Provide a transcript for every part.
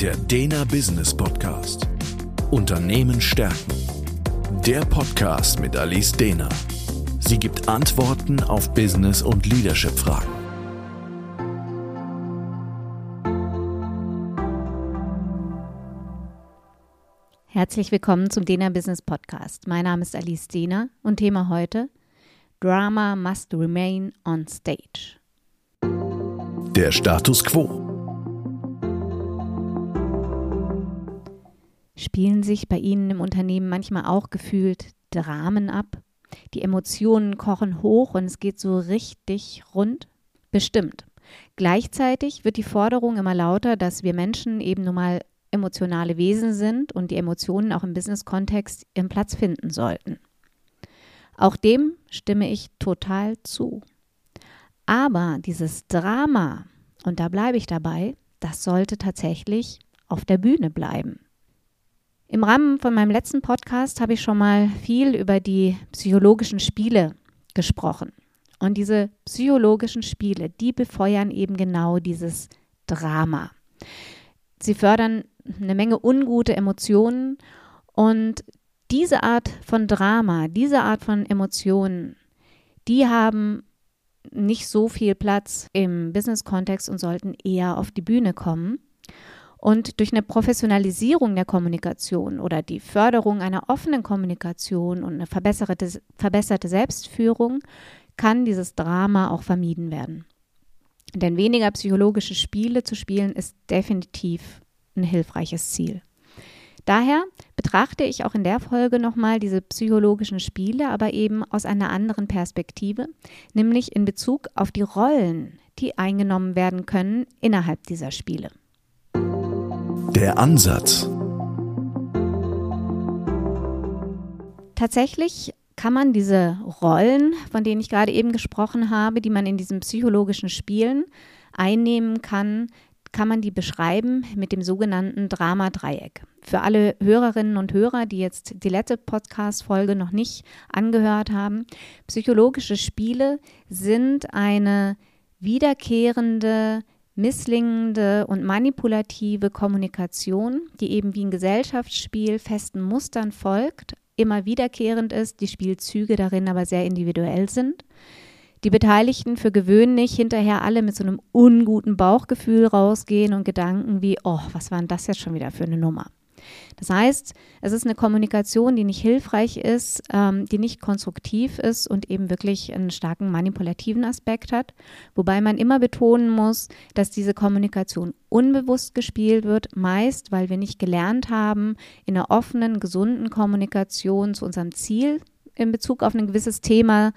Der Dena Business Podcast. Unternehmen stärken. Der Podcast mit Alice Dena. Sie gibt Antworten auf Business- und Leadership-Fragen. Herzlich willkommen zum Dena Business Podcast. Mein Name ist Alice Dena und Thema heute Drama must remain on stage. Der Status quo. Spielen sich bei Ihnen im Unternehmen manchmal auch gefühlt Dramen ab? Die Emotionen kochen hoch und es geht so richtig rund? Bestimmt. Gleichzeitig wird die Forderung immer lauter, dass wir Menschen eben nun mal emotionale Wesen sind und die Emotionen auch im Business-Kontext ihren Platz finden sollten. Auch dem stimme ich total zu. Aber dieses Drama, und da bleibe ich dabei, das sollte tatsächlich auf der Bühne bleiben. Im Rahmen von meinem letzten Podcast habe ich schon mal viel über die psychologischen Spiele gesprochen. Und diese psychologischen Spiele, die befeuern eben genau dieses Drama. Sie fördern eine Menge ungute Emotionen und diese Art von Drama, diese Art von Emotionen, die haben nicht so viel Platz im Business-Kontext und sollten eher auf die Bühne kommen. Und durch eine Professionalisierung der Kommunikation oder die Förderung einer offenen Kommunikation und eine verbesserte, verbesserte Selbstführung kann dieses Drama auch vermieden werden. Denn weniger psychologische Spiele zu spielen ist definitiv ein hilfreiches Ziel. Daher betrachte ich auch in der Folge nochmal diese psychologischen Spiele, aber eben aus einer anderen Perspektive, nämlich in Bezug auf die Rollen, die eingenommen werden können innerhalb dieser Spiele. Der Ansatz. Tatsächlich kann man diese Rollen, von denen ich gerade eben gesprochen habe, die man in diesen psychologischen Spielen einnehmen kann, kann man die beschreiben mit dem sogenannten Drama-Dreieck. Für alle Hörerinnen und Hörer, die jetzt die letzte Podcast-Folge noch nicht angehört haben, psychologische Spiele sind eine wiederkehrende misslingende und manipulative Kommunikation, die eben wie ein Gesellschaftsspiel festen Mustern folgt, immer wiederkehrend ist, die Spielzüge darin aber sehr individuell sind. Die Beteiligten für gewöhnlich hinterher alle mit so einem unguten Bauchgefühl rausgehen und Gedanken wie, oh, was war denn das jetzt schon wieder für eine Nummer? Das heißt, es ist eine Kommunikation, die nicht hilfreich ist, ähm, die nicht konstruktiv ist und eben wirklich einen starken manipulativen Aspekt hat. Wobei man immer betonen muss, dass diese Kommunikation unbewusst gespielt wird, meist weil wir nicht gelernt haben, in einer offenen, gesunden Kommunikation zu unserem Ziel in Bezug auf ein gewisses Thema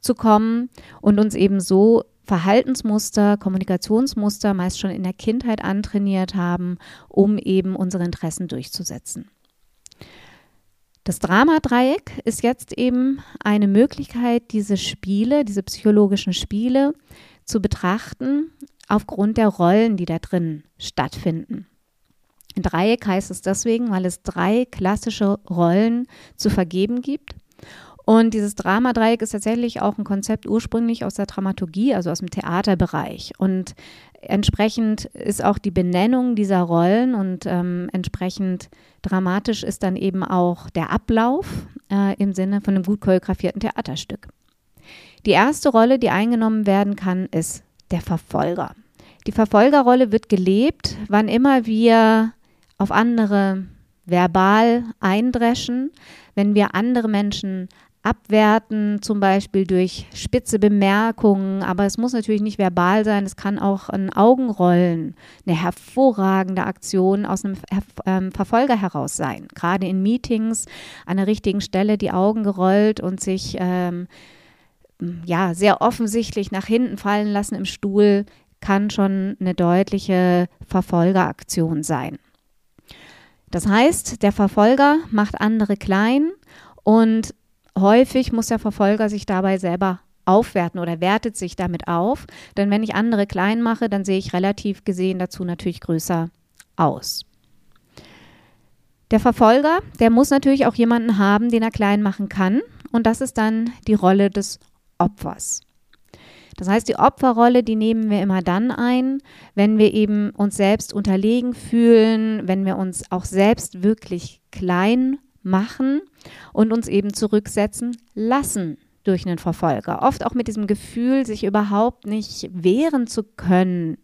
zu kommen und uns eben so Verhaltensmuster, Kommunikationsmuster meist schon in der Kindheit antrainiert haben, um eben unsere Interessen durchzusetzen. Das Dramadreieck ist jetzt eben eine Möglichkeit, diese Spiele, diese psychologischen Spiele zu betrachten aufgrund der Rollen, die da drin stattfinden. Dreieck heißt es deswegen, weil es drei klassische Rollen zu vergeben gibt. Und dieses Dramadreieck ist tatsächlich auch ein Konzept ursprünglich aus der Dramaturgie, also aus dem Theaterbereich. Und entsprechend ist auch die Benennung dieser Rollen und ähm, entsprechend dramatisch ist dann eben auch der Ablauf äh, im Sinne von einem gut choreografierten Theaterstück. Die erste Rolle, die eingenommen werden kann, ist der Verfolger. Die Verfolgerrolle wird gelebt, wann immer wir auf andere verbal eindreschen, wenn wir andere Menschen abwerten, zum Beispiel durch spitze Bemerkungen, aber es muss natürlich nicht verbal sein, es kann auch ein Augenrollen, eine hervorragende Aktion aus einem ähm, Verfolger heraus sein. Gerade in Meetings an der richtigen Stelle die Augen gerollt und sich ähm, ja sehr offensichtlich nach hinten fallen lassen im Stuhl kann schon eine deutliche Verfolgeraktion sein. Das heißt, der Verfolger macht andere klein und häufig muss der Verfolger sich dabei selber aufwerten oder wertet sich damit auf. Denn wenn ich andere klein mache, dann sehe ich relativ gesehen dazu natürlich größer aus. Der Verfolger, der muss natürlich auch jemanden haben, den er klein machen kann. Und das ist dann die Rolle des Opfers. Das heißt, die Opferrolle, die nehmen wir immer dann ein, wenn wir eben uns selbst unterlegen fühlen, wenn wir uns auch selbst wirklich klein machen und uns eben zurücksetzen lassen durch einen Verfolger. Oft auch mit diesem Gefühl, sich überhaupt nicht wehren zu können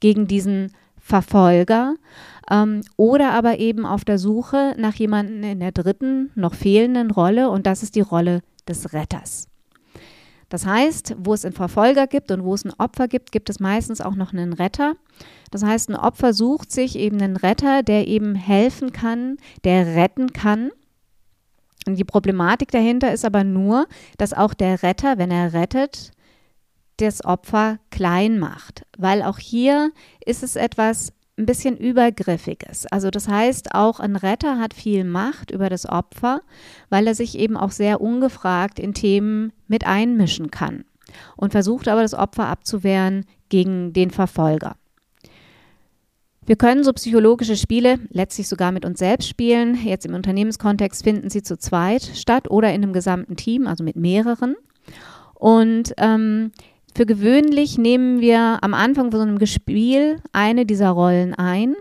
gegen diesen Verfolger ähm, oder aber eben auf der Suche nach jemandem in der dritten, noch fehlenden Rolle und das ist die Rolle des Retters. Das heißt, wo es einen Verfolger gibt und wo es ein Opfer gibt, gibt es meistens auch noch einen Retter. Das heißt, ein Opfer sucht sich eben einen Retter, der eben helfen kann, der retten kann. Und die Problematik dahinter ist aber nur, dass auch der Retter, wenn er rettet, das Opfer klein macht, weil auch hier ist es etwas ein bisschen übergriffiges. Also das heißt, auch ein Retter hat viel Macht über das Opfer, weil er sich eben auch sehr ungefragt in Themen mit einmischen kann und versucht aber das Opfer abzuwehren gegen den Verfolger. Wir können so psychologische Spiele letztlich sogar mit uns selbst spielen. Jetzt im Unternehmenskontext finden sie zu zweit statt oder in einem gesamten Team, also mit mehreren. Und ähm, für gewöhnlich nehmen wir am Anfang von so einem Spiel eine dieser Rollen ein.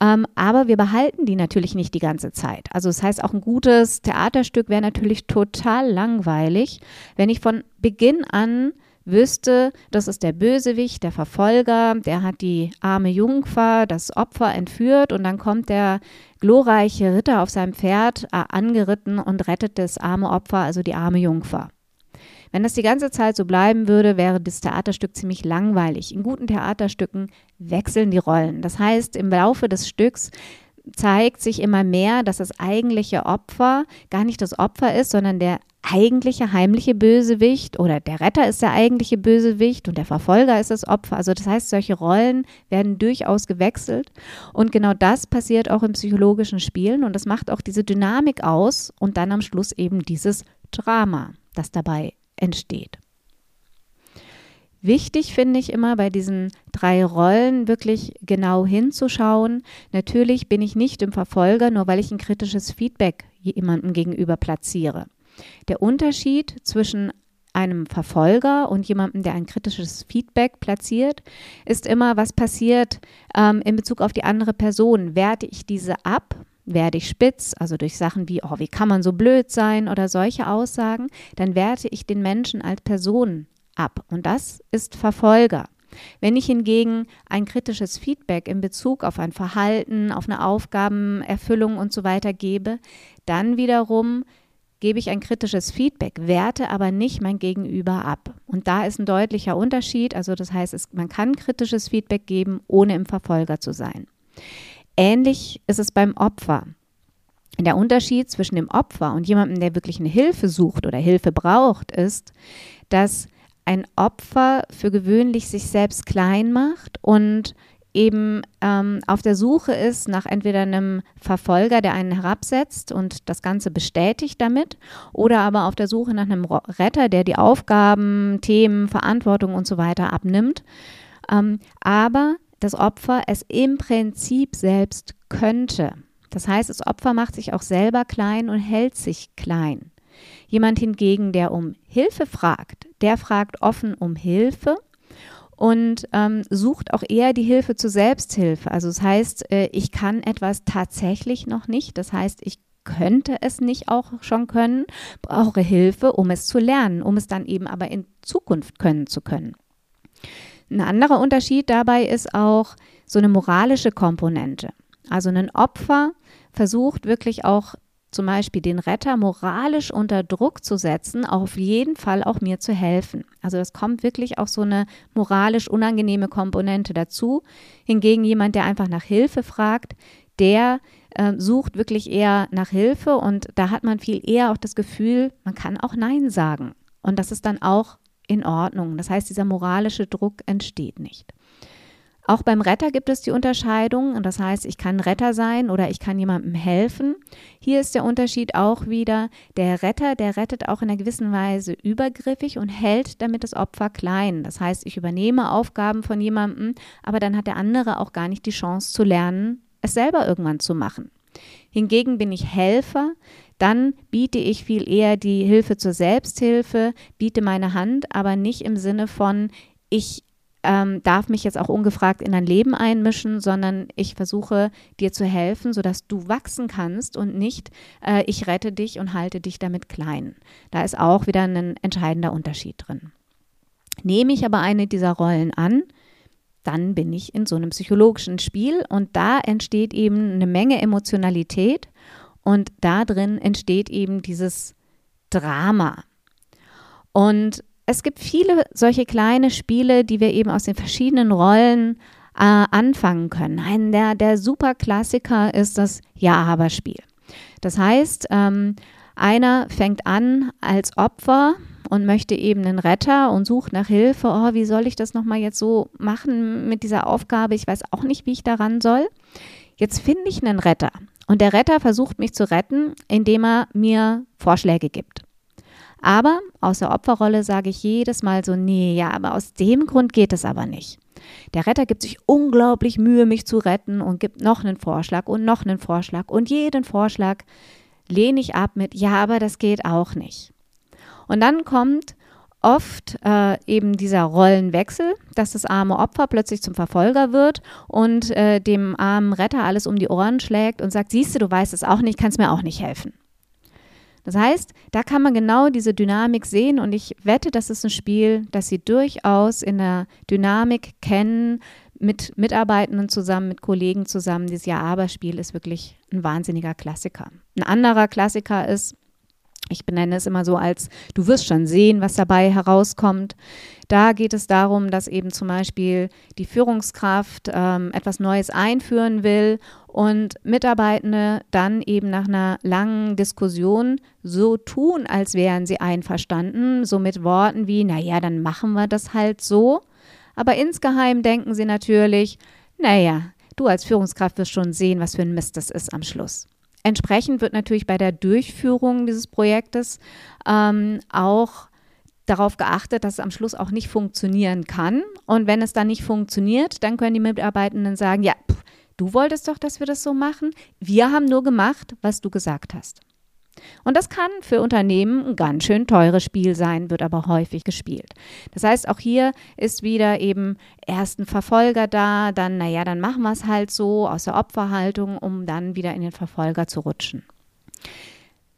Ähm, aber wir behalten die natürlich nicht die ganze Zeit. Also das heißt, auch ein gutes Theaterstück wäre natürlich total langweilig, wenn ich von Beginn an wüsste, das ist der Bösewicht, der Verfolger, der hat die arme Jungfer, das Opfer entführt und dann kommt der glorreiche Ritter auf seinem Pferd äh, angeritten und rettet das arme Opfer, also die arme Jungfer. Wenn das die ganze Zeit so bleiben würde, wäre das Theaterstück ziemlich langweilig. In guten Theaterstücken wechseln die Rollen. Das heißt, im Laufe des Stücks zeigt sich immer mehr, dass das eigentliche Opfer gar nicht das Opfer ist, sondern der eigentliche heimliche Bösewicht oder der Retter ist der eigentliche Bösewicht und der Verfolger ist das Opfer. Also das heißt, solche Rollen werden durchaus gewechselt und genau das passiert auch im psychologischen Spielen und das macht auch diese Dynamik aus und dann am Schluss eben dieses Drama, das dabei entsteht. Wichtig finde ich immer bei diesen drei Rollen wirklich genau hinzuschauen. Natürlich bin ich nicht im Verfolger, nur weil ich ein kritisches Feedback jemandem gegenüber platziere. Der Unterschied zwischen einem Verfolger und jemandem, der ein kritisches Feedback platziert, ist immer, was passiert ähm, in Bezug auf die andere Person. Werte ich diese ab werde ich spitz, also durch Sachen wie, oh, wie kann man so blöd sein oder solche Aussagen, dann werte ich den Menschen als Person ab. Und das ist Verfolger. Wenn ich hingegen ein kritisches Feedback in Bezug auf ein Verhalten, auf eine Aufgabenerfüllung und so weiter gebe, dann wiederum gebe ich ein kritisches Feedback, werte aber nicht mein Gegenüber ab. Und da ist ein deutlicher Unterschied. Also das heißt, es, man kann kritisches Feedback geben, ohne im Verfolger zu sein. Ähnlich ist es beim Opfer. Der Unterschied zwischen dem Opfer und jemandem, der wirklich eine Hilfe sucht oder Hilfe braucht, ist, dass ein Opfer für gewöhnlich sich selbst klein macht und eben ähm, auf der Suche ist nach entweder einem Verfolger, der einen herabsetzt und das Ganze bestätigt damit, oder aber auf der Suche nach einem Retter, der die Aufgaben, Themen, Verantwortung und so weiter abnimmt. Ähm, aber das Opfer es im Prinzip selbst könnte. Das heißt, das Opfer macht sich auch selber klein und hält sich klein. Jemand hingegen, der um Hilfe fragt, der fragt offen um Hilfe und ähm, sucht auch eher die Hilfe zur Selbsthilfe. Also das heißt, äh, ich kann etwas tatsächlich noch nicht. Das heißt, ich könnte es nicht auch schon können, brauche Hilfe, um es zu lernen, um es dann eben aber in Zukunft können zu können. Ein anderer Unterschied dabei ist auch so eine moralische Komponente. Also ein Opfer versucht wirklich auch zum Beispiel den Retter moralisch unter Druck zu setzen, auf jeden Fall auch mir zu helfen. Also das kommt wirklich auch so eine moralisch unangenehme Komponente dazu. Hingegen jemand, der einfach nach Hilfe fragt, der äh, sucht wirklich eher nach Hilfe und da hat man viel eher auch das Gefühl, man kann auch Nein sagen. Und das ist dann auch in Ordnung. Das heißt, dieser moralische Druck entsteht nicht. Auch beim Retter gibt es die Unterscheidung. Und das heißt, ich kann Retter sein oder ich kann jemandem helfen. Hier ist der Unterschied auch wieder, der Retter, der rettet auch in einer gewissen Weise übergriffig und hält damit das Opfer klein. Das heißt, ich übernehme Aufgaben von jemandem, aber dann hat der andere auch gar nicht die Chance zu lernen, es selber irgendwann zu machen. Hingegen bin ich Helfer, dann biete ich viel eher die Hilfe zur Selbsthilfe, biete meine Hand, aber nicht im Sinne von, ich ähm, darf mich jetzt auch ungefragt in dein Leben einmischen, sondern ich versuche dir zu helfen, sodass du wachsen kannst und nicht, äh, ich rette dich und halte dich damit klein. Da ist auch wieder ein entscheidender Unterschied drin. Nehme ich aber eine dieser Rollen an, dann bin ich in so einem psychologischen Spiel und da entsteht eben eine Menge Emotionalität und da drin entsteht eben dieses Drama. Und es gibt viele solche kleine Spiele, die wir eben aus den verschiedenen Rollen äh, anfangen können. Ein der, der super Klassiker ist das Ja-Aber-Spiel. Das heißt, ähm, einer fängt an als Opfer und möchte eben einen Retter und sucht nach Hilfe. Oh, wie soll ich das nochmal jetzt so machen mit dieser Aufgabe? Ich weiß auch nicht, wie ich daran soll. Jetzt finde ich einen Retter und der Retter versucht mich zu retten, indem er mir Vorschläge gibt. Aber aus der Opferrolle sage ich jedes Mal so, nee, ja, aber aus dem Grund geht es aber nicht. Der Retter gibt sich unglaublich Mühe, mich zu retten und gibt noch einen Vorschlag und noch einen Vorschlag und jeden Vorschlag lehne ich ab mit, ja, aber das geht auch nicht. Und dann kommt oft äh, eben dieser Rollenwechsel, dass das arme Opfer plötzlich zum Verfolger wird und äh, dem armen Retter alles um die Ohren schlägt und sagt, siehst du, du weißt es auch nicht, kannst mir auch nicht helfen. Das heißt, da kann man genau diese Dynamik sehen und ich wette, das ist ein Spiel, das Sie durchaus in der Dynamik kennen, mit Mitarbeitenden zusammen, mit Kollegen zusammen. Dieses Ja-Aber-Spiel ist wirklich ein wahnsinniger Klassiker. Ein anderer Klassiker ist, ich benenne es immer so als, du wirst schon sehen, was dabei herauskommt. Da geht es darum, dass eben zum Beispiel die Führungskraft ähm, etwas Neues einführen will und Mitarbeitende dann eben nach einer langen Diskussion so tun, als wären sie einverstanden, so mit Worten wie, naja, dann machen wir das halt so. Aber insgeheim denken sie natürlich, naja, du als Führungskraft wirst schon sehen, was für ein Mist das ist am Schluss. Entsprechend wird natürlich bei der Durchführung dieses Projektes ähm, auch darauf geachtet, dass es am Schluss auch nicht funktionieren kann. Und wenn es dann nicht funktioniert, dann können die Mitarbeitenden sagen, ja, pff, du wolltest doch, dass wir das so machen. Wir haben nur gemacht, was du gesagt hast. Und das kann für Unternehmen ein ganz schön teures Spiel sein, wird aber häufig gespielt. Das heißt, auch hier ist wieder eben erst ein Verfolger da, dann, naja, dann machen wir es halt so aus der Opferhaltung, um dann wieder in den Verfolger zu rutschen.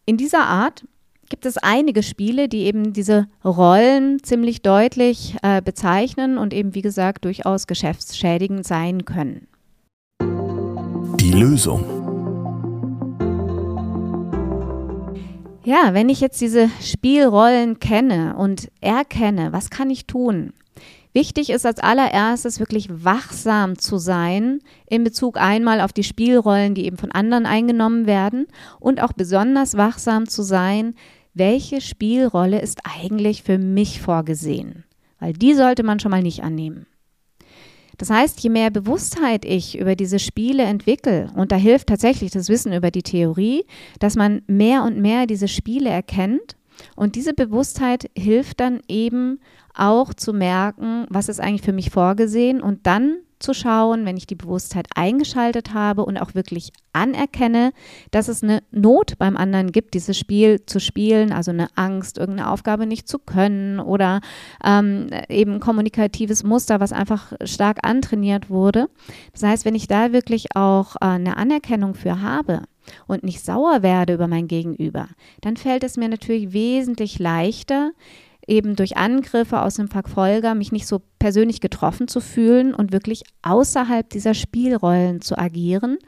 In dieser Art gibt es einige Spiele, die eben diese Rollen ziemlich deutlich äh, bezeichnen und eben, wie gesagt, durchaus geschäftsschädigend sein können. Die Lösung. Ja, wenn ich jetzt diese Spielrollen kenne und erkenne, was kann ich tun? Wichtig ist als allererstes wirklich wachsam zu sein in Bezug einmal auf die Spielrollen, die eben von anderen eingenommen werden und auch besonders wachsam zu sein, welche Spielrolle ist eigentlich für mich vorgesehen? Weil die sollte man schon mal nicht annehmen. Das heißt, je mehr Bewusstheit ich über diese Spiele entwickle, und da hilft tatsächlich das Wissen über die Theorie, dass man mehr und mehr diese Spiele erkennt. Und diese Bewusstheit hilft dann eben auch zu merken, was ist eigentlich für mich vorgesehen und dann zu schauen, wenn ich die Bewusstheit eingeschaltet habe und auch wirklich anerkenne, dass es eine Not beim anderen gibt, dieses Spiel zu spielen, also eine Angst, irgendeine Aufgabe nicht zu können oder ähm, eben kommunikatives Muster, was einfach stark antrainiert wurde. Das heißt, wenn ich da wirklich auch äh, eine Anerkennung für habe, und nicht sauer werde über mein Gegenüber, dann fällt es mir natürlich wesentlich leichter, eben durch Angriffe aus dem Verfolger mich nicht so persönlich getroffen zu fühlen und wirklich außerhalb dieser Spielrollen zu agieren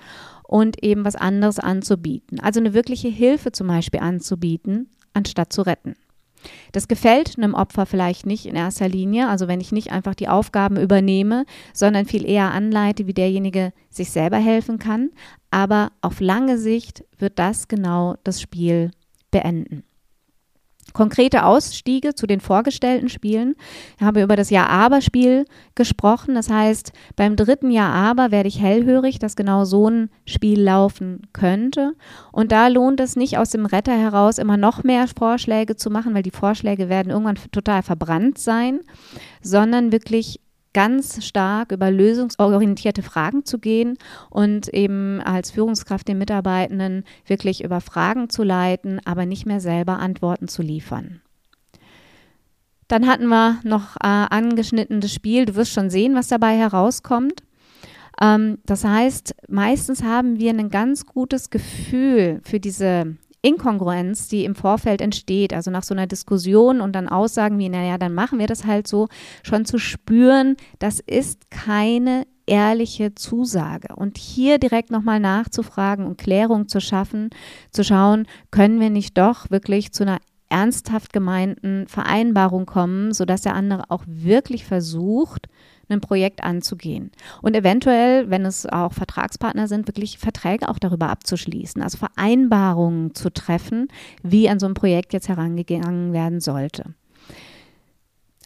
und eben was anderes anzubieten. Also eine wirkliche Hilfe zum Beispiel anzubieten, anstatt zu retten. Das gefällt einem Opfer vielleicht nicht in erster Linie, also wenn ich nicht einfach die Aufgaben übernehme, sondern viel eher anleite, wie derjenige sich selber helfen kann. Aber auf lange Sicht wird das genau das Spiel beenden konkrete Ausstiege zu den vorgestellten Spielen. Ich habe über das Ja-Aber-Spiel gesprochen. Das heißt, beim dritten Ja-Aber werde ich hellhörig, dass genau so ein Spiel laufen könnte. Und da lohnt es nicht aus dem Retter heraus immer noch mehr Vorschläge zu machen, weil die Vorschläge werden irgendwann total verbrannt sein, sondern wirklich ganz stark über lösungsorientierte Fragen zu gehen und eben als Führungskraft den Mitarbeitenden wirklich über Fragen zu leiten, aber nicht mehr selber Antworten zu liefern. Dann hatten wir noch äh, angeschnitten Spiel. Du wirst schon sehen, was dabei herauskommt. Ähm, das heißt, meistens haben wir ein ganz gutes Gefühl für diese Inkongruenz, die im Vorfeld entsteht, also nach so einer Diskussion und dann Aussagen wie, naja, dann machen wir das halt so, schon zu spüren, das ist keine ehrliche Zusage. Und hier direkt nochmal nachzufragen und Klärung zu schaffen, zu schauen, können wir nicht doch wirklich zu einer ernsthaft gemeinten Vereinbarung kommen, sodass der andere auch wirklich versucht, ein Projekt anzugehen. Und eventuell, wenn es auch Vertragspartner sind, wirklich Verträge auch darüber abzuschließen, also Vereinbarungen zu treffen, wie an so ein Projekt jetzt herangegangen werden sollte.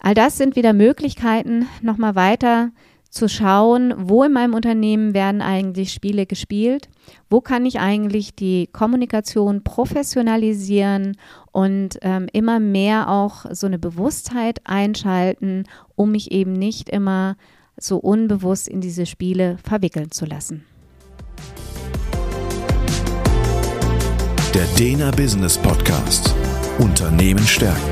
All das sind wieder Möglichkeiten, nochmal weiter zu schauen, wo in meinem Unternehmen werden eigentlich Spiele gespielt, wo kann ich eigentlich die Kommunikation professionalisieren und ähm, immer mehr auch so eine Bewusstheit einschalten, um mich eben nicht immer so unbewusst in diese Spiele verwickeln zu lassen. Der Dena Business Podcast. Unternehmen stärken